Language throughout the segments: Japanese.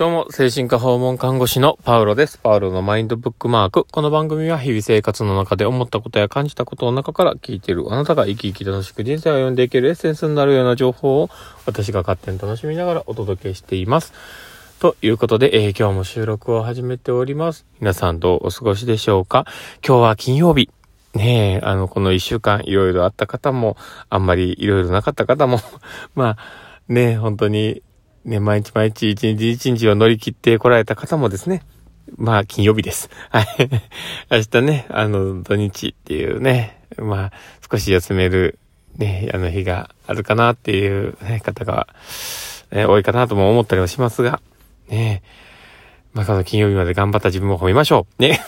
どうも、精神科訪問看護師のパウロです。パウロのマインドブックマーク。この番組は日々生活の中で思ったことや感じたことの中から聞いているあなたが生き生き楽しく人生を歩んでいけるエッセンスになるような情報を私が勝手に楽しみながらお届けしています。ということで、えー、今日も収録を始めております。皆さんどうお過ごしでしょうか？今日は金曜日。ねえ、あの、この一週間いろいろあった方も、あんまりいろいろなかった方も まあ、ねえ、本当にね、毎日毎日一日一日を乗り切ってこられた方もですね、まあ、金曜日です。はい。明日ね、あの、土日っていうね、まあ、少し休める、ね、あの日があるかなっていう、ね、方が、ね、多いかなとも思ったりはしますが、ね、まあ、この金曜日まで頑張った自分を褒めましょう。ね。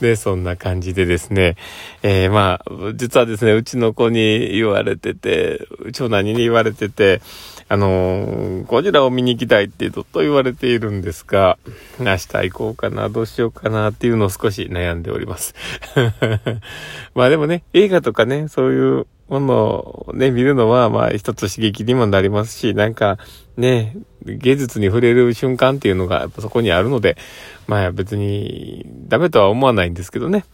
で、そんな感じでですね。えー、まあ、実はですね、うちの子に言われてて、長男に言われてて、あのー、ゴジラを見に行きたいってずっと言われているんですが、明日行こうかな、どうしようかなっていうのを少し悩んでおります。まあでもね、映画とかね、そういうものをね、見るのは、まあ一つ刺激にもなりますし、なんかね、芸術に触れる瞬間っていうのがそこにあるので、まあ別にダメとは思わないんですけどね。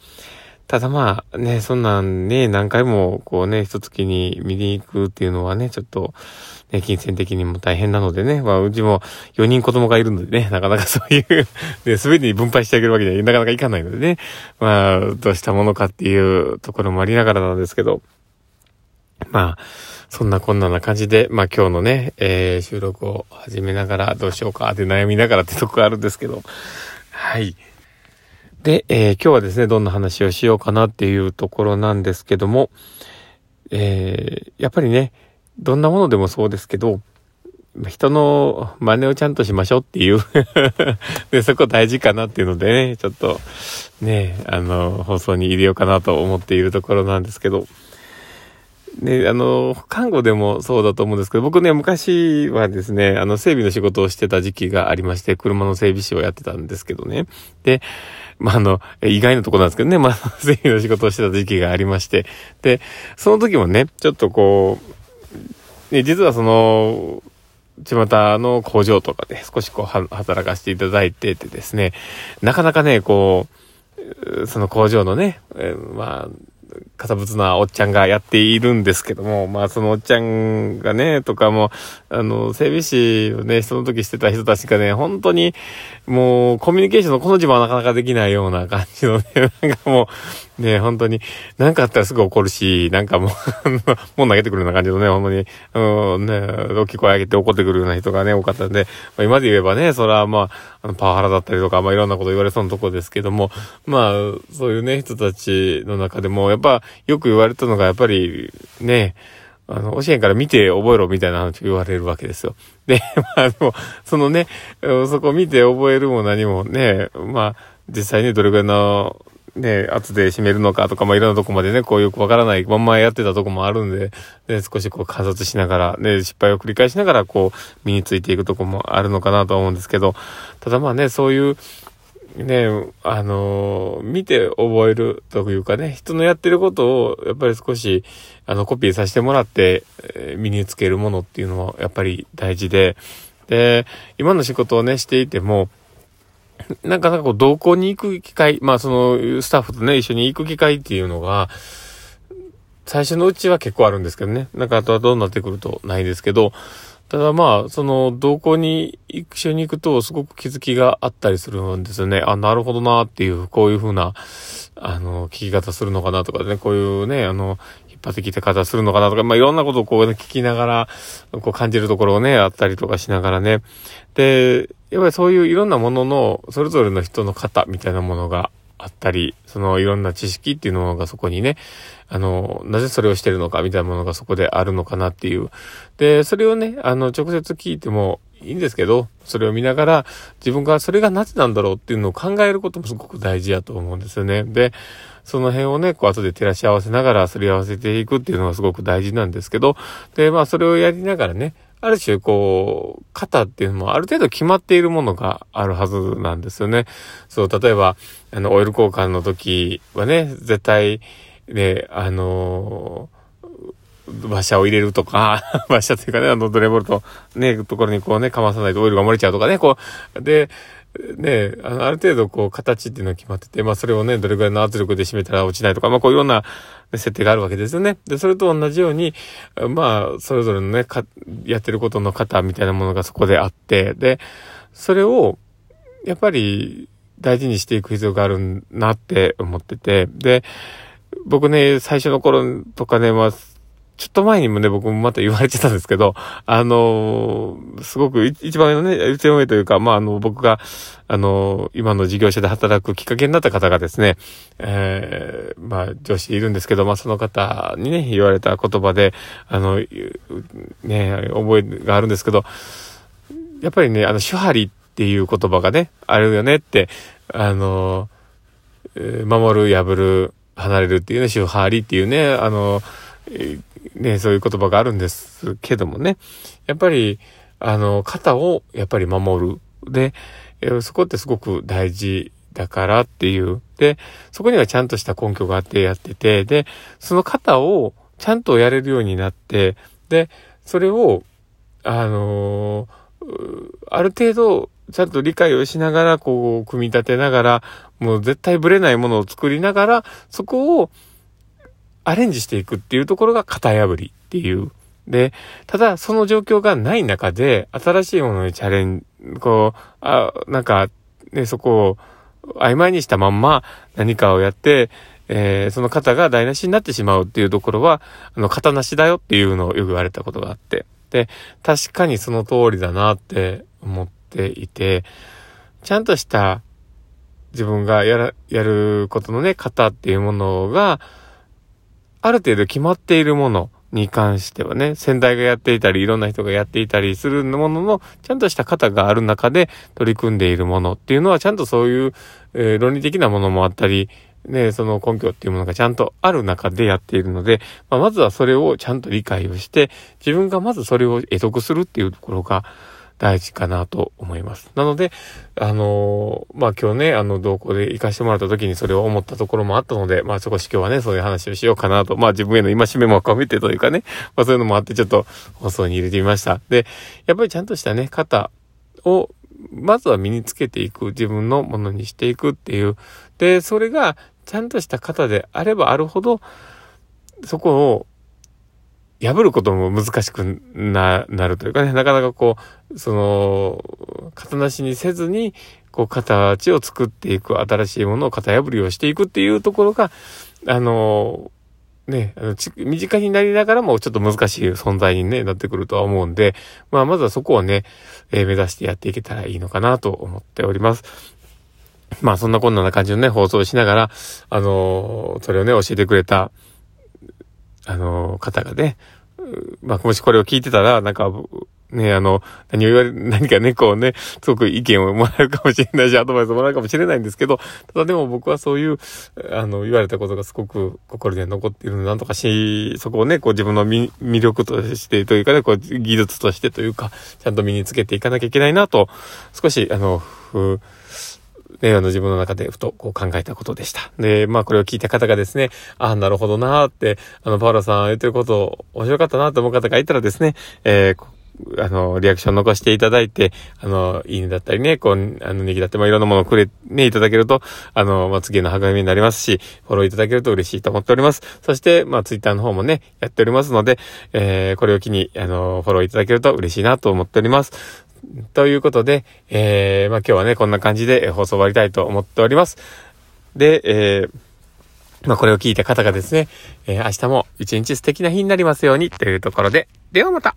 ただまあね、そんなんね、何回もこうね、一月に見に行くっていうのはね、ちょっと、ね、金銭的にも大変なのでね、まあうちも4人子供がいるのでね、なかなか そういうね、すべてに分配してあげるわけにはなかなかいかないのでね、まあ、どうしたものかっていうところもありながらなんですけど、まあ、そんなこんなな感じで、まあ今日のね、えー、収録を始めながらどうしようかって悩みながらってとこあるんですけど、はい。で、えー、今日はですね、どんな話をしようかなっていうところなんですけども、えー、やっぱりね、どんなものでもそうですけど、人の真似をちゃんとしましょうっていう。で、そこ大事かなっていうのでね、ちょっとね、あの、放送に入れようかなと思っているところなんですけど、ね、あの、看護でもそうだと思うんですけど、僕ね、昔はですね、あの、整備の仕事をしてた時期がありまして、車の整備士をやってたんですけどね。で、まあ、あの、意外なとこなんですけどね、まあ、整備の仕事をしてた時期がありまして、で、その時もね、ちょっとこう、ね、実はその、巷の工場とかで少しこう、働かせていただいててですね、なかなかね、こう、その工場のね、えまあ、堅物なおっちゃんがやっているんですけども、まあそのおっちゃんがね、とかも、あの、整備士をね、その時してた人たちがね、本当に、もう、コミュニケーションのこの字もなかなかできないような感じのね、なんかもう、ね、本当に、なんかあったらすぐ怒るし、なんかもう もう投げてくるような感じのね、本当に、うん、ね、大きい声上げて怒ってくるような人がね、多かったんで、まあ、今で言えばね、それはまあ、あの、パワハラだったりとか、まあいろんなこと言われそうなとこですけども、まあ、そういうね、人たちの中でも、やっぱ、よく言われたのが、やっぱり、ね、あの、教えんから見て覚えろみたいな話を言われるわけですよ。で、まあ、でも、そのね、そこ見て覚えるも何もね、まあ、実際にどれぐらいの、ね、圧で締めるのかとか、まあ、いろんなとこまでね、こうよくわからないまんまやってたとこもあるんで、で、少しこう観察しながら、ね、失敗を繰り返しながら、こう、身についていくとこもあるのかなと思うんですけど、ただまあね、そういう、ね、あのー、見て覚えるというかね、人のやってることを、やっぱり少し、あの、コピーさせてもらって、身につけるものっていうのは、やっぱり大事で、で、今の仕事をね、していても、なんかなんかこう、同行に行く機会、まあ、その、スタッフとね、一緒に行く機会っていうのが、最初のうちは結構あるんですけどね。なんか、あとはどうなってくるとないですけど、ただまあ、その、同行に一緒に行くと、すごく気づきがあったりするんですよね。あ、なるほどなっていう、こういうふうな、あの、聞き方するのかなとかね、こういうね、あの、引っ張ってき方するのかなとか、まあ、いろんなことをこう、ね、聞きながら、こう感じるところをね、あったりとかしながらね。で、やっぱりそういういろんなものの、それぞれの人の型みたいなものがあったり、そのいろんな知識っていうのがそこにね、あの、なぜそれをしてるのかみたいなものがそこであるのかなっていう。で、それをね、あの、直接聞いてもいいんですけど、それを見ながら自分がそれがなぜなんだろうっていうのを考えることもすごく大事やと思うんですよね。で、その辺をね、こう後で照らし合わせながらすり合わせていくっていうのがすごく大事なんですけど、で、まあそれをやりながらね、ある種、こう、型っていうのもある程度決まっているものがあるはずなんですよね。そう、例えば、あの、オイル交換の時はね、絶対、ね、あの馬車を入れるとか、馬車というかね、あの、ドレボルト、ね、ところにこうね、かまさないとオイルが漏れちゃうとかね、こう、で、ね、あの、ある程度こう、形っていうのが決まってて、まあそれをね、どれぐらいの圧力で締めたら落ちないとか、まあこういろんな、設定があるわけですよね。で、それと同じように、まあ、それぞれのね、か、やってることの型みたいなものがそこであって、で、それを、やっぱり、大事にしていく必要があるなって思ってて、で、僕ね、最初の頃とかね、まあ、ちょっと前にもね、僕もまた言われてたんですけど、あのー、すごく一番のね、一番上というか、まあ、あの、僕が、あのー、今の事業所で働くきっかけになった方がですね、えー、まあ、上司いるんですけど、まあ、その方にね、言われた言葉で、あの、ね、覚えがあるんですけど、やっぱりね、あの、手張りっていう言葉がね、あるよねって、あのー、守る、破る、離れるっていうね、手張りっていうね、あのー、ね、そういう言葉があるんですけどもね。やっぱり、あの、肩をやっぱり守る。で、そこってすごく大事だからっていう。で、そこにはちゃんとした根拠があってやってて、で、その肩をちゃんとやれるようになって、で、それを、あのある程度、ちゃんと理解をしながら、こう、組み立てながら、もう絶対ブレないものを作りながら、そこを、アレンジしていくっていうところが型破りっていう。で、ただその状況がない中で、新しいものにチャレンジ、こう、あ、なんか、ね、そこを曖昧にしたまんま何かをやって、えー、その型が台無しになってしまうっていうところは、あの、型なしだよっていうのをよく言われたことがあって。で、確かにその通りだなって思っていて、ちゃんとした自分がやら、やることのね、型っていうものが、ある程度決まっているものに関してはね、先代がやっていたり、いろんな人がやっていたりするものの、ちゃんとした型がある中で取り組んでいるものっていうのは、ちゃんとそういう、えー、論理的なものもあったり、ね、その根拠っていうものがちゃんとある中でやっているので、まあ、まずはそれをちゃんと理解をして、自分がまずそれを得得するっていうところが、大事かなと思います。なので、あのー、まあ、今日ね、あの、同行で行かしてもらった時にそれを思ったところもあったので、まあ、少し今日はね、そういう話をしようかなと、まあ、自分への戒めも込めてというかね、まあ、そういうのもあってちょっと放送に入れてみました。で、やっぱりちゃんとしたね、肩を、まずは身につけていく、自分のものにしていくっていう。で、それがちゃんとした肩であればあるほど、そこを破ることも難しくな、なるというかね、なかなかこう、その、型なしにせずに、こう、形を作っていく、新しいものを型破りをしていくっていうところが、あの、ね、あの身近になりながらもちょっと難しい存在に、ね、なってくるとは思うんで、まあ、まずはそこをね、えー、目指してやっていけたらいいのかなと思っております。まあ、そんなこんな感じのね、放送しながら、あのそれをね、教えてくれた、あの、方がね、まあ、もしこれを聞いてたら、なんか、ね、あの、何を言われ、何かね、こうね、すごく意見をもらうかもしれないし、アドバイスもらうかもしれないんですけど、ただでも僕はそういう、あの、言われたことがすごく心に残っているので、なんとかし、そこをね、こう自分の魅力としてというかね、こう技術としてというか、ちゃんと身につけていかなきゃいけないなと、少し、あの、ふね、あの自分の中でふとこう考えたことでした。で、まあこれを聞いた方がですね、ああ、なるほどなーって、あの、パウロさん言ってること面白かったなと思う方がいたらですね、えーあの、リアクション残していただいて、あの、いいねだったりね、こう、あの、ネギだって、まあ、いろんなものをくれ、ね、いただけると、あの、まあ、次の励みになりますし、フォローいただけると嬉しいと思っております。そして、まあ、ツイッターの方もね、やっておりますので、えー、これを機に、あの、フォローいただけると嬉しいなと思っております。ということで、えー、まあ今日はね、こんな感じで放送終わりたいと思っております。で、えー、まあこれを聞いた方がですね、えー、明日も一日素敵な日になりますようにというところで、ではまた